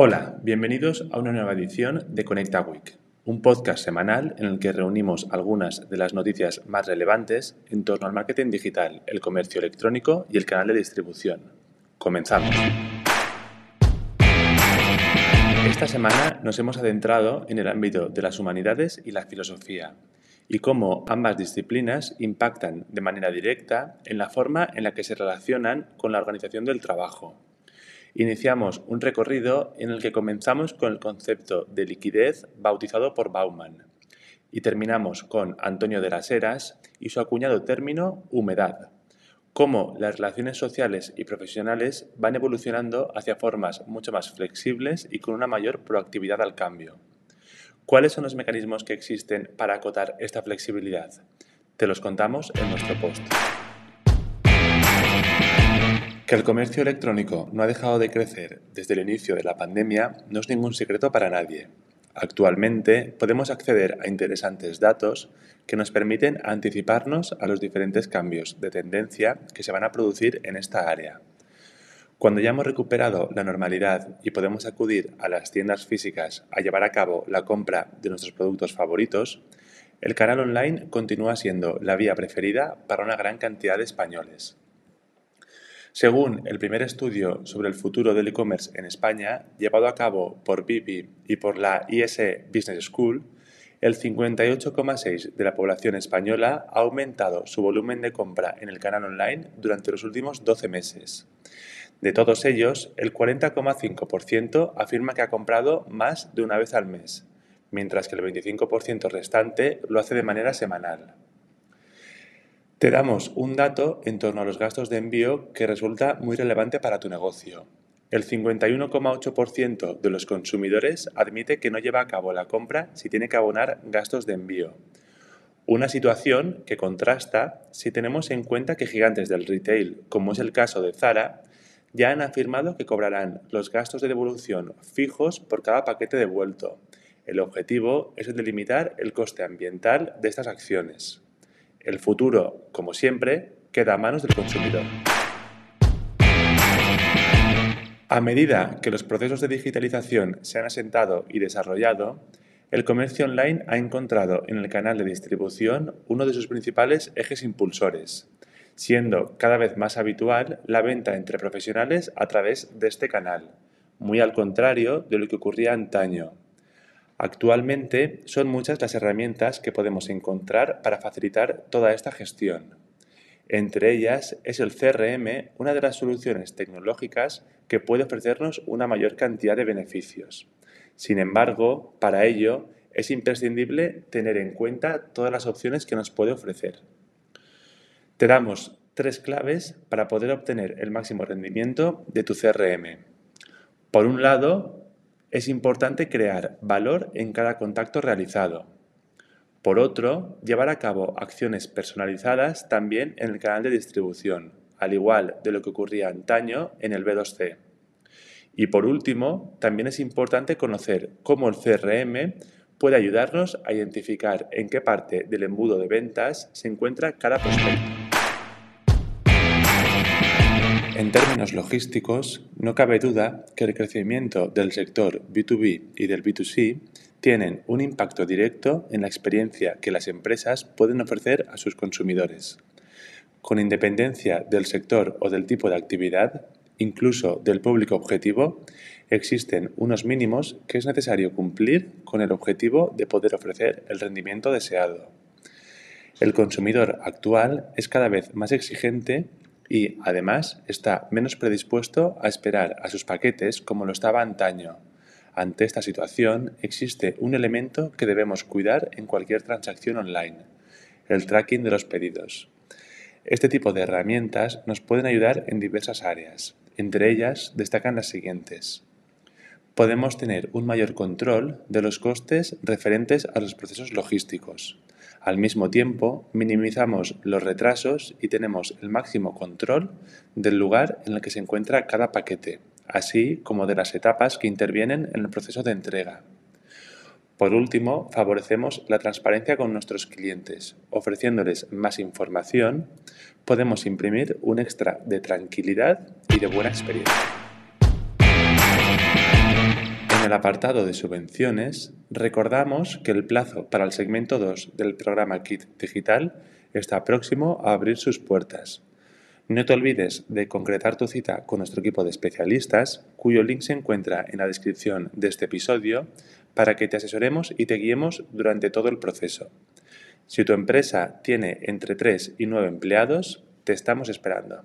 Hola, bienvenidos a una nueva edición de Conecta Week, un podcast semanal en el que reunimos algunas de las noticias más relevantes en torno al marketing digital, el comercio electrónico y el canal de distribución. Comenzamos. Esta semana nos hemos adentrado en el ámbito de las humanidades y la filosofía y cómo ambas disciplinas impactan de manera directa en la forma en la que se relacionan con la organización del trabajo Iniciamos un recorrido en el que comenzamos con el concepto de liquidez bautizado por Bauman y terminamos con Antonio de las Heras y su acuñado término humedad, cómo las relaciones sociales y profesionales van evolucionando hacia formas mucho más flexibles y con una mayor proactividad al cambio. ¿Cuáles son los mecanismos que existen para acotar esta flexibilidad? Te los contamos en nuestro post. Que el comercio electrónico no ha dejado de crecer desde el inicio de la pandemia no es ningún secreto para nadie. Actualmente podemos acceder a interesantes datos que nos permiten anticiparnos a los diferentes cambios de tendencia que se van a producir en esta área. Cuando ya hemos recuperado la normalidad y podemos acudir a las tiendas físicas a llevar a cabo la compra de nuestros productos favoritos, el canal online continúa siendo la vía preferida para una gran cantidad de españoles. Según el primer estudio sobre el futuro del e-commerce en España, llevado a cabo por BIPI y por la ISE Business School, el 58,6% de la población española ha aumentado su volumen de compra en el canal online durante los últimos 12 meses. De todos ellos, el 40,5% afirma que ha comprado más de una vez al mes, mientras que el 25% restante lo hace de manera semanal. Te damos un dato en torno a los gastos de envío que resulta muy relevante para tu negocio. El 51,8% de los consumidores admite que no lleva a cabo la compra si tiene que abonar gastos de envío. Una situación que contrasta si tenemos en cuenta que gigantes del retail, como es el caso de Zara, ya han afirmado que cobrarán los gastos de devolución fijos por cada paquete devuelto. El objetivo es el de limitar el coste ambiental de estas acciones. El futuro, como siempre, queda a manos del consumidor. A medida que los procesos de digitalización se han asentado y desarrollado, el comercio online ha encontrado en el canal de distribución uno de sus principales ejes impulsores, siendo cada vez más habitual la venta entre profesionales a través de este canal, muy al contrario de lo que ocurría antaño, Actualmente son muchas las herramientas que podemos encontrar para facilitar toda esta gestión. Entre ellas es el CRM una de las soluciones tecnológicas que puede ofrecernos una mayor cantidad de beneficios. Sin embargo, para ello es imprescindible tener en cuenta todas las opciones que nos puede ofrecer. Te damos tres claves para poder obtener el máximo rendimiento de tu CRM. Por un lado, es importante crear valor en cada contacto realizado. Por otro, llevar a cabo acciones personalizadas también en el canal de distribución, al igual de lo que ocurría antaño en el B2C. Y por último, también es importante conocer cómo el CRM puede ayudarnos a identificar en qué parte del embudo de ventas se encuentra cada prospecto. En términos logísticos, no cabe duda que el crecimiento del sector B2B y del B2C tienen un impacto directo en la experiencia que las empresas pueden ofrecer a sus consumidores. Con independencia del sector o del tipo de actividad, incluso del público objetivo, existen unos mínimos que es necesario cumplir con el objetivo de poder ofrecer el rendimiento deseado. El consumidor actual es cada vez más exigente y, además, está menos predispuesto a esperar a sus paquetes como lo estaba antaño. Ante esta situación, existe un elemento que debemos cuidar en cualquier transacción online, el tracking de los pedidos. Este tipo de herramientas nos pueden ayudar en diversas áreas. Entre ellas destacan las siguientes. Podemos tener un mayor control de los costes referentes a los procesos logísticos. Al mismo tiempo, minimizamos los retrasos y tenemos el máximo control del lugar en el que se encuentra cada paquete, así como de las etapas que intervienen en el proceso de entrega. Por último, favorecemos la transparencia con nuestros clientes. Ofreciéndoles más información, podemos imprimir un extra de tranquilidad y de buena experiencia. En el apartado de subvenciones, recordamos que el plazo para el segmento 2 del programa Kit Digital está próximo a abrir sus puertas. No te olvides de concretar tu cita con nuestro equipo de especialistas, cuyo link se encuentra en la descripción de este episodio, para que te asesoremos y te guiemos durante todo el proceso. Si tu empresa tiene entre 3 y 9 empleados, te estamos esperando.